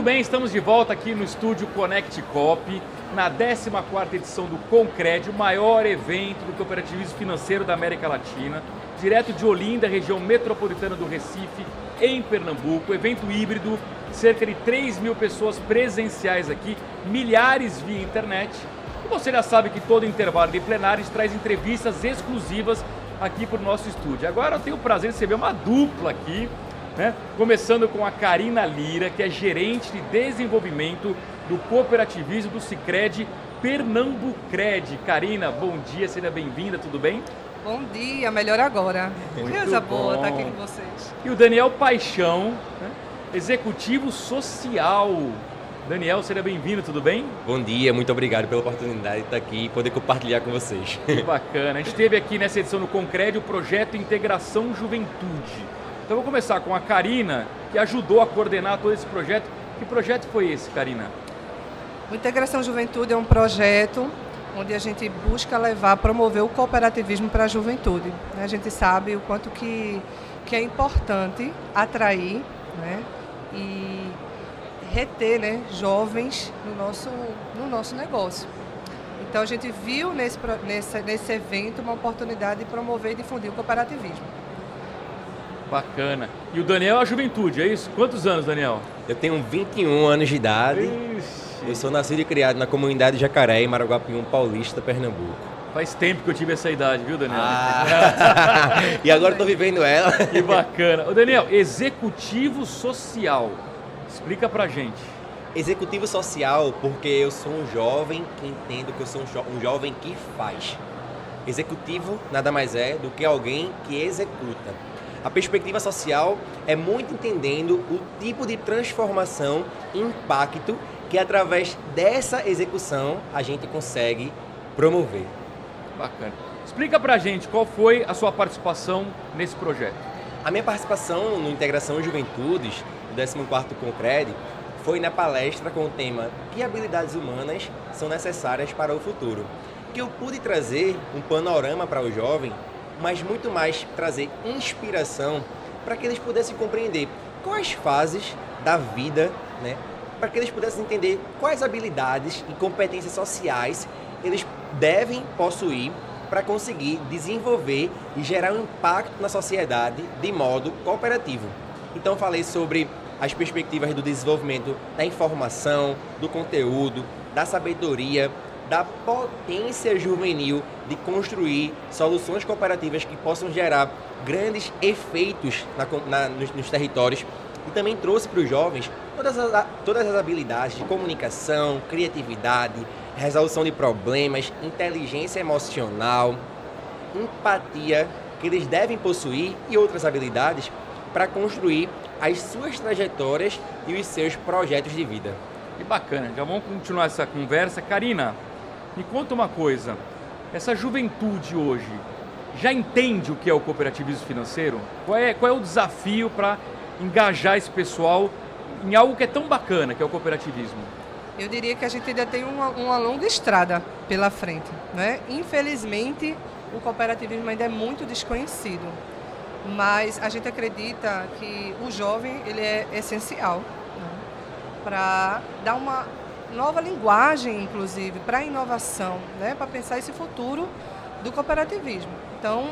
Muito bem, estamos de volta aqui no estúdio Connect Cop, na 14ª edição do Concred, o maior evento do cooperativismo financeiro da América Latina, direto de Olinda, região metropolitana do Recife, em Pernambuco, evento híbrido, cerca de 3 mil pessoas presenciais aqui, milhares via internet. E você já sabe que todo intervalo de plenários traz entrevistas exclusivas aqui para o nosso estúdio. Agora eu tenho o prazer de receber uma dupla aqui, né? Começando com a Karina Lira, que é gerente de desenvolvimento do cooperativismo do Cicred Pernambucred. Karina, bom dia, seja bem-vinda, tudo bem? Bom dia, melhor agora. Muito Coisa boa estar aqui com vocês. E o Daniel Paixão, né? executivo social. Daniel, seja bem-vindo, tudo bem? Bom dia, muito obrigado pela oportunidade de estar aqui e poder compartilhar com vocês. Que bacana. A gente teve aqui nessa edição do Concred o projeto Integração Juventude. Então vou começar com a Karina, que ajudou a coordenar todo esse projeto. Que projeto foi esse, Karina? O Integração Juventude é um projeto onde a gente busca levar, promover o cooperativismo para a juventude. A gente sabe o quanto que, que é importante atrair né, e reter né, jovens no nosso, no nosso negócio. Então a gente viu nesse, nesse, nesse evento uma oportunidade de promover e difundir o cooperativismo. Bacana. E o Daniel é a juventude, é isso? Quantos anos, Daniel? Eu tenho 21 anos de idade. Eu sou nascido e criado na comunidade Jacaré, em Maraguapium Paulista, Pernambuco. Faz tempo que eu tive essa idade, viu, Daniel? Ah. e agora estou vivendo ela. Que bacana. Ô, Daniel, executivo social. Explica pra gente. Executivo social, porque eu sou um jovem que entendo que eu sou um, jo- um jovem que faz. Executivo nada mais é do que alguém que executa. A perspectiva social é muito entendendo o tipo de transformação, impacto que através dessa execução a gente consegue promover. Bacana. Explica pra gente qual foi a sua participação nesse projeto. A minha participação no Integração Juventudes, do 14º Concred, foi na palestra com o tema Que habilidades humanas são necessárias para o futuro? Que eu pude trazer um panorama para o jovem, mas muito mais trazer inspiração para que eles pudessem compreender quais fases da vida, né? Para que eles pudessem entender quais habilidades e competências sociais eles devem possuir para conseguir desenvolver e gerar um impacto na sociedade de modo cooperativo. Então falei sobre as perspectivas do desenvolvimento da informação, do conteúdo, da sabedoria, da potência juvenil de construir soluções cooperativas que possam gerar grandes efeitos na na- nos, nos territórios e também trouxe para os jovens todas as, todas as habilidades de comunicação, criatividade, resolução de problemas, inteligência emocional, empatia que eles devem possuir e outras habilidades para construir as suas trajetórias e os seus projetos de vida. Que bacana. Já vamos continuar essa conversa. Karina, me conta uma coisa. Essa juventude hoje já entende o que é o cooperativismo financeiro? Qual é, qual é o desafio para engajar esse pessoal em algo que é tão bacana, que é o cooperativismo? Eu diria que a gente ainda tem uma, uma longa estrada pela frente. Né? Infelizmente, o cooperativismo ainda é muito desconhecido. Mas a gente acredita que o jovem ele é essencial né? para dar uma nova linguagem, inclusive, para a inovação, né? para pensar esse futuro do cooperativismo. Então,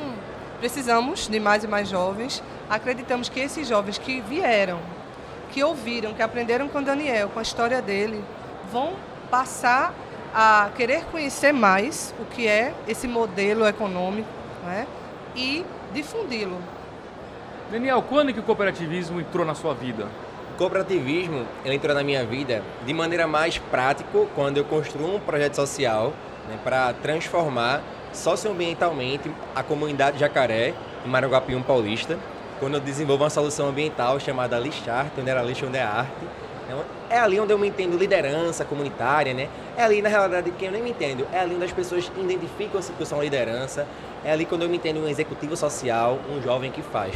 precisamos de mais e mais jovens. Acreditamos que esses jovens que vieram, que ouviram, que aprenderam com Daniel, com a história dele, vão passar a querer conhecer mais o que é esse modelo econômico né? e difundi-lo. Daniel, quando que o cooperativismo entrou na sua vida? Cooperativismo ele entrou na minha vida de maneira mais prática quando eu construo um projeto social né, para transformar socioambientalmente a comunidade Jacaré, em Maraguapium Paulista, quando eu desenvolvo uma solução ambiental chamada Lixarte, onde era lixo, onde é arte. Então, é ali onde eu me entendo liderança comunitária, né? É ali, na realidade, que eu nem me entendo. É ali onde as pessoas identificam-se que liderança. É ali quando eu me entendo um executivo social, um jovem que faz.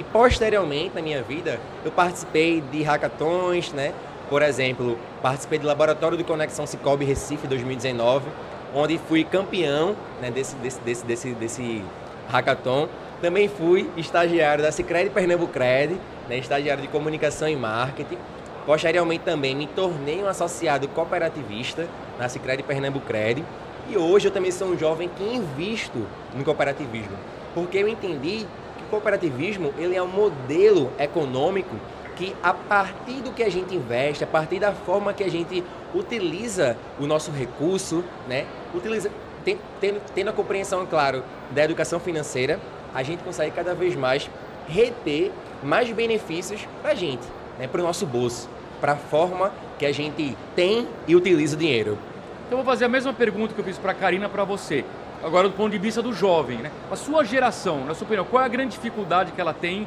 E posteriormente, na minha vida, eu participei de hackathons, né? Por exemplo, participei do Laboratório de Conexão Cicobi Recife 2019, onde fui campeão né, desse, desse, desse, desse, desse hackathon. Também fui estagiário da Cicred Pernambucred, né, estagiário de comunicação e marketing. Posteriormente também me tornei um associado cooperativista na Sicredi Pernambucred e hoje eu também sou um jovem que invisto no cooperativismo, porque eu entendi cooperativismo ele é um modelo econômico que a partir do que a gente investe, a partir da forma que a gente utiliza o nosso recurso, né, utiliza, tendo, tendo a compreensão, claro, da educação financeira, a gente consegue cada vez mais reter mais benefícios para a gente, né, para o nosso bolso, para a forma que a gente tem e utiliza o dinheiro. Então vou fazer a mesma pergunta que eu fiz para a Karina para você. Agora do ponto de vista do jovem, né? A sua geração, na sua opinião, qual é a grande dificuldade que ela tem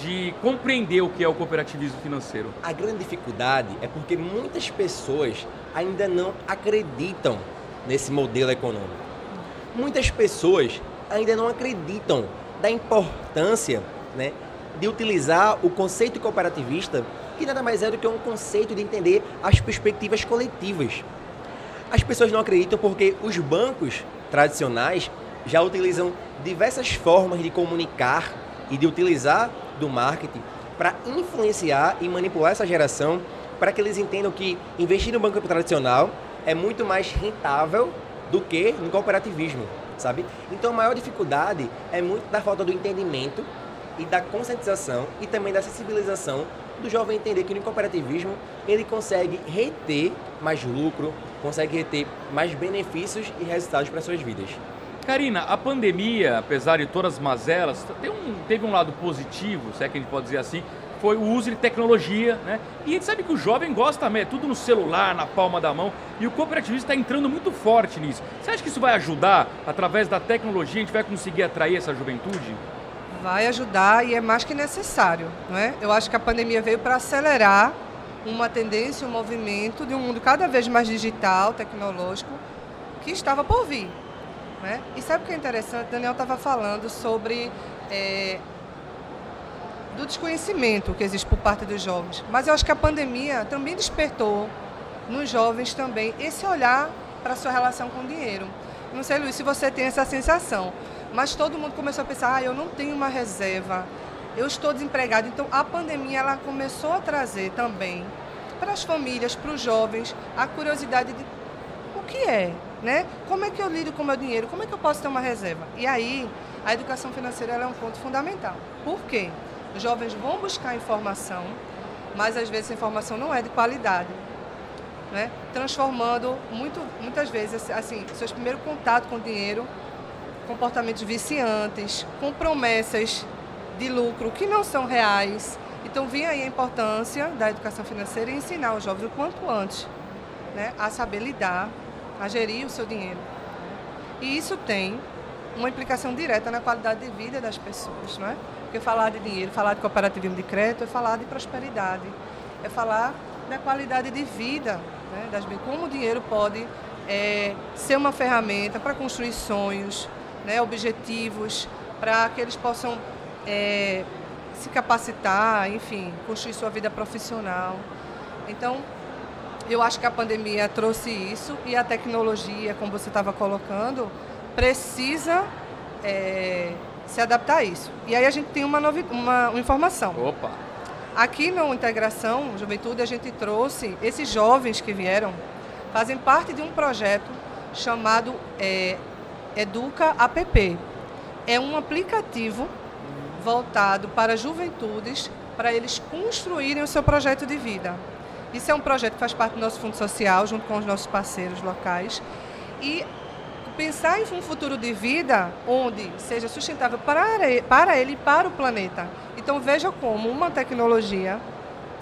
de compreender o que é o cooperativismo financeiro? A grande dificuldade é porque muitas pessoas ainda não acreditam nesse modelo econômico. Muitas pessoas ainda não acreditam da importância né, de utilizar o conceito cooperativista, que nada mais é do que um conceito de entender as perspectivas coletivas. As pessoas não acreditam porque os bancos tradicionais já utilizam diversas formas de comunicar e de utilizar do marketing para influenciar e manipular essa geração para que eles entendam que investir no banco tradicional é muito mais rentável do que no cooperativismo, sabe? Então a maior dificuldade é muito da falta do entendimento e da conscientização e também da sensibilização do jovem entender que no cooperativismo ele consegue reter mais lucro, consegue reter mais benefícios e resultados para suas vidas. Karina, a pandemia, apesar de todas as mazelas, um, teve um lado positivo, se é que a gente pode dizer assim, foi o uso de tecnologia, né? E a gente sabe que o jovem gosta também, é tudo no celular, na palma da mão, e o cooperativismo está entrando muito forte nisso. Você acha que isso vai ajudar, através da tecnologia, a gente vai conseguir atrair essa juventude? Vai ajudar e é mais que necessário, não é? Eu acho que a pandemia veio para acelerar uma tendência, um movimento de um mundo cada vez mais digital, tecnológico, que estava por vir. Né? E sabe o que é interessante? Daniel estava falando sobre é, do desconhecimento que existe por parte dos jovens. Mas eu acho que a pandemia também despertou nos jovens também esse olhar para a sua relação com o dinheiro. Não sei, Luiz, se você tem essa sensação, mas todo mundo começou a pensar, ah, eu não tenho uma reserva, eu estou desempregado. Então a pandemia ela começou a trazer também para as famílias, para os jovens, a curiosidade de o que é né? Como é que eu lido com o meu dinheiro? Como é que eu posso ter uma reserva? E aí, a educação financeira é um ponto fundamental. Por quê? Os jovens vão buscar informação, mas às vezes a informação não é de qualidade. Né? Transformando muito, muitas vezes assim, seus primeiros contatos com o dinheiro, comportamentos viciantes, com promessas de lucro que não são reais. Então, vem aí a importância da educação financeira e ensinar os jovens o quanto antes né, a saber lidar a gerir o seu dinheiro. E isso tem uma implicação direta na qualidade de vida das pessoas, não é? Porque falar de dinheiro, falar de cooperativismo de crédito é falar de prosperidade, é falar da qualidade de vida, né? das, como o dinheiro pode é, ser uma ferramenta para construir sonhos, né? objetivos, para que eles possam é, se capacitar, enfim, construir sua vida profissional. Então, eu acho que a pandemia trouxe isso e a tecnologia, como você estava colocando, precisa é, se adaptar a isso. E aí a gente tem uma, novi uma, uma informação. Opa! Aqui no Integração Juventude, a gente trouxe esses jovens que vieram, fazem parte de um projeto chamado é, Educa App. É um aplicativo voltado para juventudes, para eles construírem o seu projeto de vida. Isso é um projeto que faz parte do nosso Fundo Social, junto com os nossos parceiros locais. E pensar em um futuro de vida onde seja sustentável para ele, e para o planeta. Então veja como uma tecnologia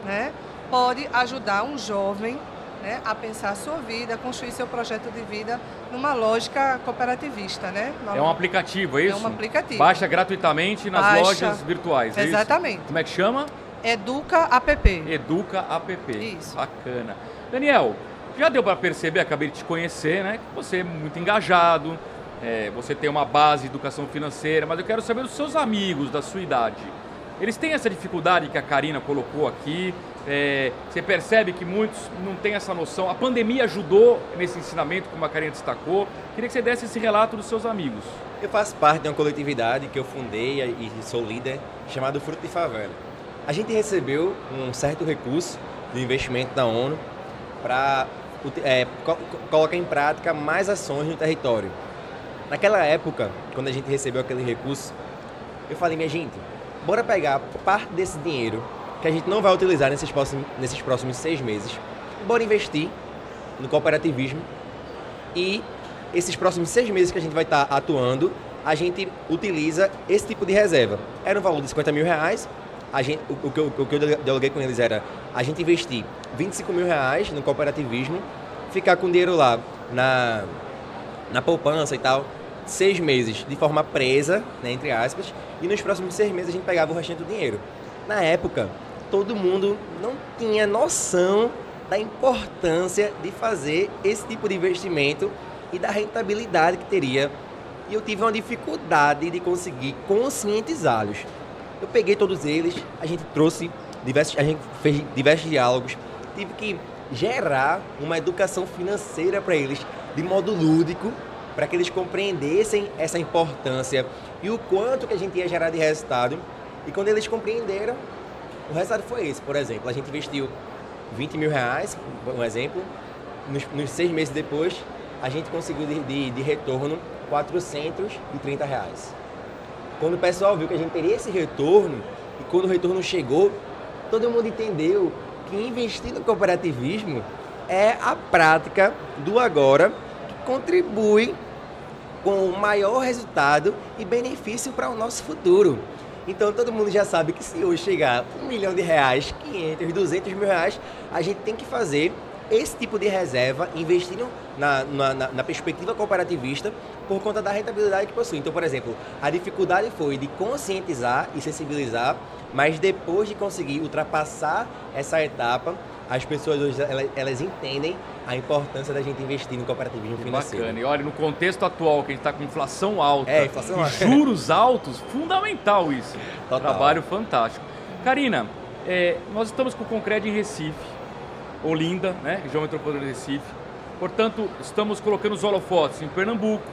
né, pode ajudar um jovem né, a pensar a sua vida, construir seu projeto de vida numa lógica cooperativista. Né? é um aplicativo, é isso? É um aplicativo. Baixa gratuitamente nas Baixa. lojas virtuais, é Exatamente. Isso? Como é que chama? Educa App. Educa App. Isso. Bacana. Daniel, já deu para perceber, acabei de te conhecer, né? Que você é muito engajado, é, você tem uma base de educação financeira, mas eu quero saber dos seus amigos da sua idade. Eles têm essa dificuldade que a Karina colocou aqui. É, você percebe que muitos não têm essa noção. A pandemia ajudou nesse ensinamento, como a Karina destacou. Queria que você desse esse relato dos seus amigos. Eu faço parte de uma coletividade que eu fundei e sou líder, chamado Fruto de Favela a gente recebeu um certo recurso do investimento da ONU para é, co colocar em prática mais ações no território. Naquela época, quando a gente recebeu aquele recurso, eu falei, minha gente, bora pegar parte desse dinheiro que a gente não vai utilizar nesses próximos, nesses próximos seis meses, bora investir no cooperativismo e esses próximos seis meses que a gente vai estar atuando, a gente utiliza esse tipo de reserva. Era um valor de 50 mil reais, a gente, o, o, que eu, o que eu dialoguei com eles era a gente investir 25 mil reais no cooperativismo, ficar com dinheiro lá na, na poupança e tal, seis meses de forma presa, né, entre aspas, e nos próximos seis meses a gente pegava o restante do dinheiro. Na época, todo mundo não tinha noção da importância de fazer esse tipo de investimento e da rentabilidade que teria. E eu tive uma dificuldade de conseguir conscientizá-los. Eu peguei todos eles, a gente trouxe diversos, a gente fez diversos diálogos, tive que gerar uma educação financeira para eles de modo lúdico, para que eles compreendessem essa importância e o quanto que a gente ia gerar de resultado. E quando eles compreenderam, o resultado foi esse. Por exemplo, a gente investiu 20 mil reais, um exemplo, nos, nos seis meses depois, a gente conseguiu de, de, de retorno 430 reais. Quando o pessoal viu que a gente teria esse retorno, e quando o retorno chegou, todo mundo entendeu que investir no cooperativismo é a prática do agora que contribui com o maior resultado e benefício para o nosso futuro. Então todo mundo já sabe que se hoje chegar um milhão de reais, 500, 200 mil reais, a gente tem que fazer esse tipo de reserva, investindo na, na, na, perspectiva cooperativista por conta da rentabilidade que possui. Então, por exemplo, a dificuldade foi de conscientizar e sensibilizar, mas depois de conseguir ultrapassar essa etapa, as pessoas hoje elas, elas entendem a importância da gente investir no cooperativismo que financeiro. Bacana. E olha, no contexto atual, que a gente está com inflação alta é, inflação e juros altos, fundamental isso. Total. Trabalho fantástico. Karina, é, nós estamos com o Concreto em Recife, Olinda, né, região metropolitana de Recife. Portanto, estamos colocando os holofotes em Pernambuco,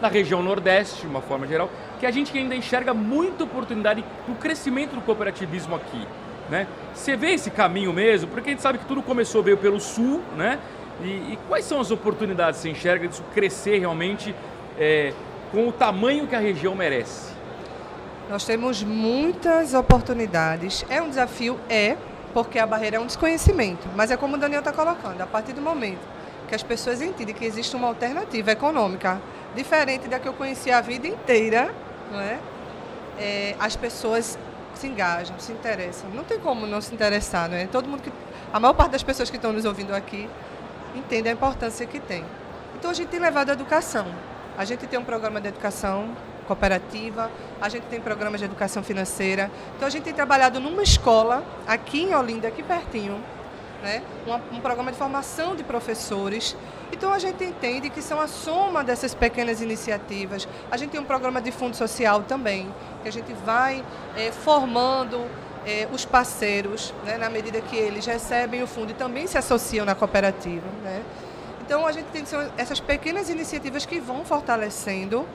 na região Nordeste, de uma forma geral, que a gente ainda enxerga muita oportunidade no crescimento do cooperativismo aqui. Né? Você vê esse caminho mesmo? Porque a gente sabe que tudo começou veio pelo sul, né? E, e, quais são as oportunidades que você enxerga disso crescer realmente é, com o tamanho que a região merece? Nós temos muitas oportunidades. É um desafio? É, porque a barreira é um desconhecimento. Mas é como o Daniel está colocando, a partir do momento que as pessoas entendem que existe uma alternativa econômica diferente da que eu conhecia a vida inteira, não é? é as pessoas se engajam, se interessam. Não tem como não se interessar, não é? Todo mundo que, a maior parte das pessoas que estão nos ouvindo aqui entende a importância que tem. Então a gente tem levado a educação. A gente tem um programa de educação cooperativa, a gente tem programas de educação financeira. Então a gente tem trabalhado numa escola aqui em Olinda, aqui pertinho, né? um, um programa de formação de professores. Então a gente entende que são a soma dessas pequenas iniciativas. A gente tem um programa de fundo social também, que a gente vai é, formando é, os parceiros, né, na medida que eles recebem o fundo e também se associam na cooperativa. Né? Então a gente tem essas pequenas iniciativas que vão fortalecendo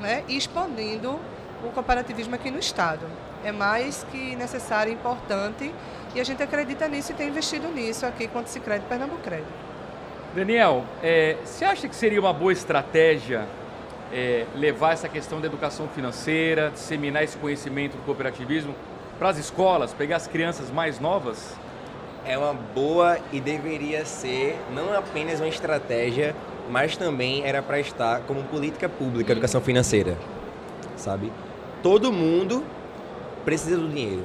né, e expandindo o cooperativismo aqui no Estado. É mais que necessário e importante e a gente acredita nisso e tem investido nisso aqui com o Cicred Pernambuco Daniel, é, você acha que seria uma boa estratégia é, levar essa questão da educação financeira, disseminar esse conhecimento do cooperativismo para as escolas, pegar as crianças mais novas? É uma boa e deveria ser não apenas uma estratégia, mas também era para estar como política pública, educação financeira, sabe? Todo mundo precisa do dinheiro.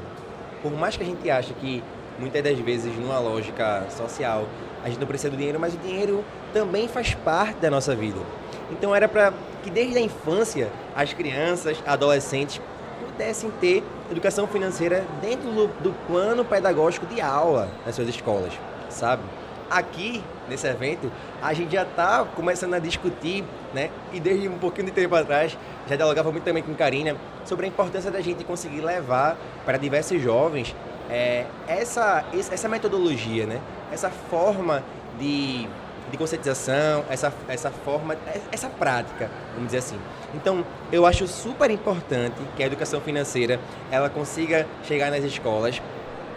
Por mais que a gente ache que muitas das vezes numa lógica social a gente não precisa do dinheiro, mas o dinheiro também faz parte da nossa vida. Então era para que desde a infância as crianças, adolescentes pudessem ter educação financeira dentro do, do plano pedagógico de aula nas suas escolas, sabe? Aqui, nesse evento, a gente já está começando a discutir, né? E desde um pouquinho de tempo atrás, já dialogava muito também com Karina sobre a importância da gente conseguir levar para diversos jovens é, essa, essa metodologia, né? Essa forma de, de conscientização, essa, essa forma, essa prática, vamos dizer assim. Então, eu acho super importante que a educação financeira ela consiga chegar nas escolas,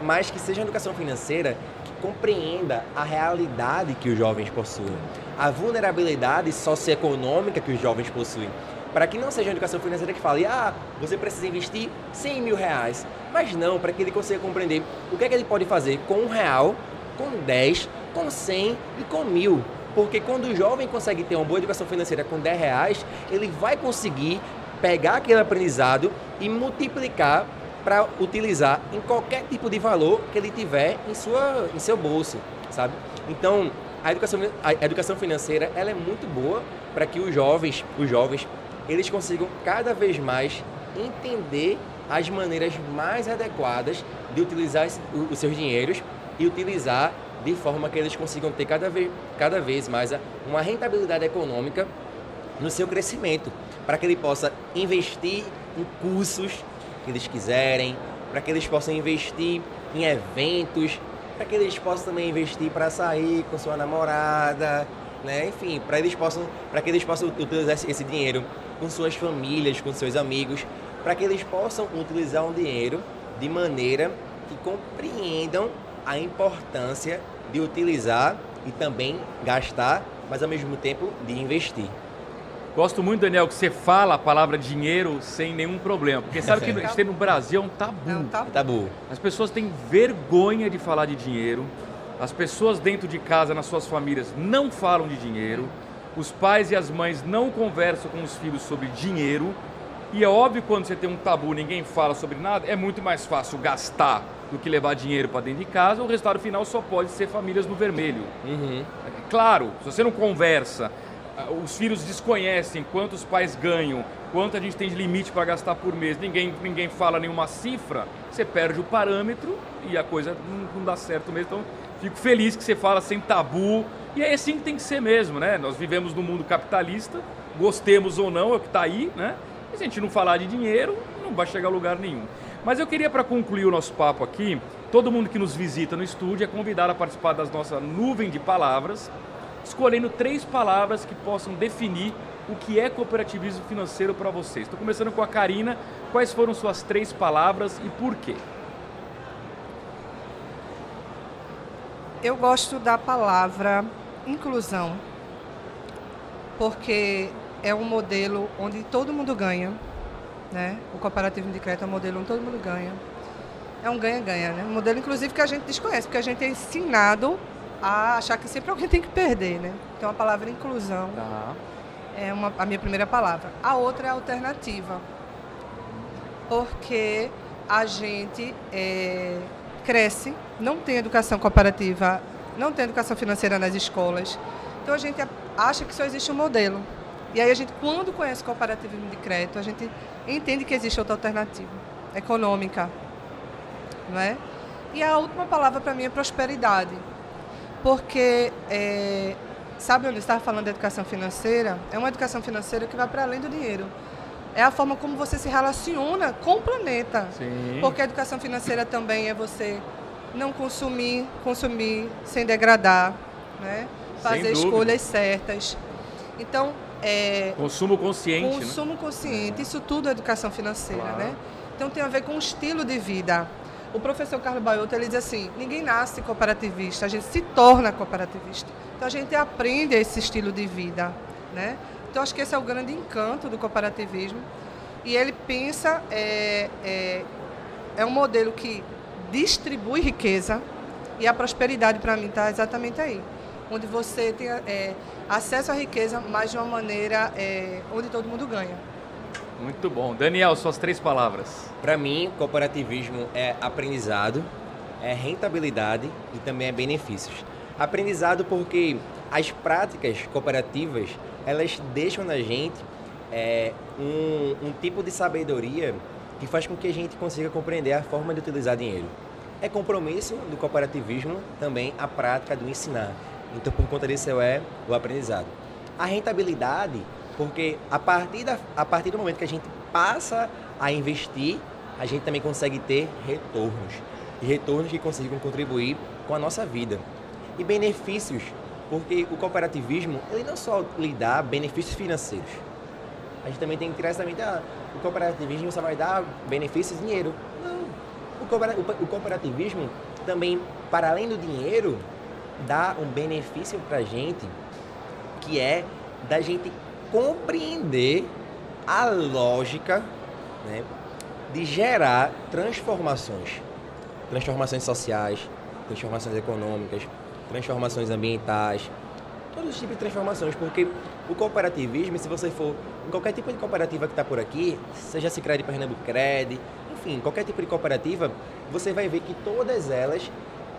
mas que seja uma educação financeira que compreenda a realidade que os jovens possuem, a vulnerabilidade socioeconômica que os jovens possuem. Para que não seja uma educação financeira que fale, ah, você precisa investir 100 mil reais. Mas não, para que ele consiga compreender o que é que ele pode fazer com um real, com 10, com 100 e com mil. Porque quando o jovem consegue ter uma boa educação financeira com 10 reais, ele vai conseguir pegar aquele aprendizado e multiplicar para utilizar em qualquer tipo de valor que ele tiver em, sua, em seu bolso, sabe? Então, a educação, a educação financeira ela é muito boa para que os jovens, os jovens, eles consigam cada vez mais entender as maneiras mais adequadas de utilizar os seus dinheiros e utilizar de forma que eles consigam ter cada vez, cada vez mais uma rentabilidade econômica no seu crescimento, para que ele possa investir em cursos que eles quiserem, para que eles possam investir em eventos, para que eles possam também investir para sair com sua namorada, né? Enfim, para eles possam, para que eles possam utilizar esse dinheiro com suas famílias, com seus amigos, para que eles possam utilizar um dinheiro de maneira que compreendam a importância de utilizar e também gastar, mas ao mesmo tempo de investir. Gosto muito, Daniel, que você fala a palavra dinheiro sem nenhum problema. Porque sabe que a gente tem no Brasil é um tabu. É um tabu. tabu. As pessoas têm vergonha de falar de dinheiro. As pessoas dentro de casa, nas suas famílias, não falam de dinheiro. Os pais e as mães não conversam com os filhos sobre dinheiro. E é óbvio quando você tem um tabu, ninguém fala sobre nada, é muito mais fácil gastar do que levar dinheiro para dentro de casa. O resultado final só pode ser famílias no vermelho. Uhum. Claro, se você não conversa, ah, os filhos desconhecem quantos pais ganham, quanto a gente tem de limite para gastar por mês, ninguém, ninguém fala nenhuma cifra, você perde o parâmetro e a coisa não, não dá certo mesmo. Então, fico feliz que você fala sem tabu. E é assim que tem que ser mesmo, né? Nós vivemos num mundo capitalista, gostemos ou não, é o que está aí, né? E se a gente não falar de dinheiro, não vai chegar a lugar nenhum. Mas eu queria, para concluir o nosso papo aqui, todo mundo que nos visita no estúdio é convidado a participar das nossa nuvem de palavras escolhendo três palavras que possam definir o que é cooperativismo financeiro para vocês. Estou começando com a Karina. Quais foram suas três palavras e por quê? Eu gosto da palavra inclusão, porque é um modelo onde todo mundo ganha. Né? O cooperativo de crédito é um modelo onde todo mundo ganha. É um ganha-ganha, né? Um modelo, inclusive, que a gente desconhece, porque a gente é ensinado a achar que sempre alguém tem que perder, né? Então a palavra inclusão tá. é uma, a minha primeira palavra. A outra é alternativa. Porque a gente é, cresce, não tem educação cooperativa, não tem educação financeira nas escolas. Então a gente acha que só existe um modelo. E aí a gente, quando conhece cooperativismo de crédito, a gente entende que existe outra alternativa, econômica. Não é? E a última palavra para mim é prosperidade porque é, sabe onde estava falando de educação financeira? É uma educação financeira que vai para além do dinheiro. É a forma como você se relaciona com o planeta. Sim. Porque a educação financeira também é você não consumir, consumir sem degradar, né? fazer escolhas certas. Então, é, consumo consciente. Né? Consumo né? consciente, isso tudo é educação financeira, claro. né? Então tem a ver com o estilo de vida. O professor Carlos Baiotto, ele diz assim, ninguém nasce cooperativista, a gente se torna cooperativista. Então a gente aprende esse estilo de vida, né? Então acho que esse é o grande encanto do cooperativismo. E ele pensa, é, é, é um modelo que distribui riqueza e a prosperidade para mim está exatamente aí. Onde você tem é, acesso à riqueza, mas de uma maneira é, onde todo mundo ganha. Muito bom. Daniel, suas três palavras. Para mim, cooperativismo é aprendizado, é rentabilidade e também é benefícios. Aprendizado porque as práticas cooperativas, elas deixam na gente é, um, um tipo de sabedoria que faz com que a gente consiga compreender a forma de utilizar dinheiro. É compromisso do cooperativismo também a prática do ensinar. Então, por conta disso, é o aprendizado. A rentabilidade porque a partir, da, a partir do momento que a gente passa a investir, a gente também consegue ter retornos. E retornos que consigam contribuir com a nossa vida. E benefícios, porque o cooperativismo, ele não só lhe dá benefícios financeiros. A gente também tem que tirar essa mente, ah, o cooperativismo só vai dar benefícios dinheiro. Não. O, cooperativismo também, para além do dinheiro, dá um benefício para a gente, que é da gente compreender a lógica né, de gerar transformações. Transformações sociais, transformações econômicas, transformações ambientais, todos os tipos de transformações, porque o cooperativismo, se você for em qualquer tipo de cooperativa que está por aqui, seja Cicred Pernambucred, enfim, qualquer tipo de cooperativa, você vai ver que todas elas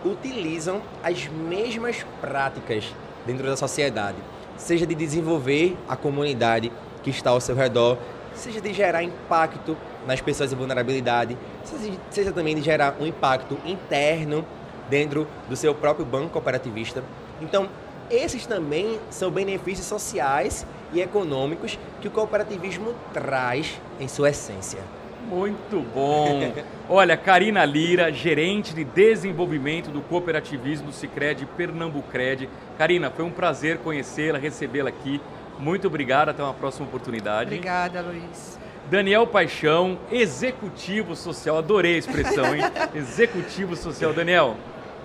utilizam as mesmas práticas dentro da sociedade, seja de desenvolver a comunidade que está ao seu redor, seja de gerar impacto nas pessoas em vulnerabilidade, seja, seja também de gerar um impacto interno dentro do seu próprio banco cooperativista. Então, esses também são benefícios sociais e econômicos que o cooperativismo traz em sua essência. Muito bom! Olha, Karina Lira, gerente de desenvolvimento do cooperativismo do Cicred Pernambucred. Karina, foi um prazer conhecê-la, recebê-la aqui. Muito obrigado, até uma próxima oportunidade. Obrigada, Luiz. Daniel Paixão, executivo social, adorei a expressão, hein? executivo social. Daniel,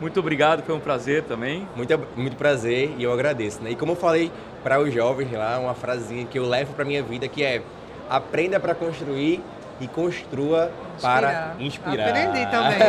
muito obrigado, foi um prazer também. Muito, muito prazer e eu agradeço. Né? E como eu falei para os jovens lá, uma frasezinha que eu levo para minha vida que é aprenda para construir e construa para inspirar. Aprendi também.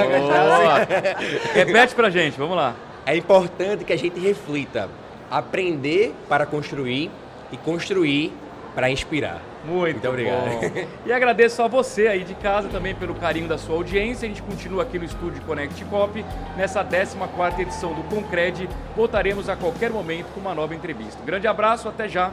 Repete para gente, vamos lá. É importante que a gente reflita. Aprender para construir e construir para inspirar. Muito, Muito obrigado. Bom. E agradeço a você aí de casa também pelo carinho da sua audiência. A gente continua aqui no estúdio Connect Cop nessa 14ª edição do Concred. Voltaremos a qualquer momento com uma nova entrevista. Um grande abraço, até já.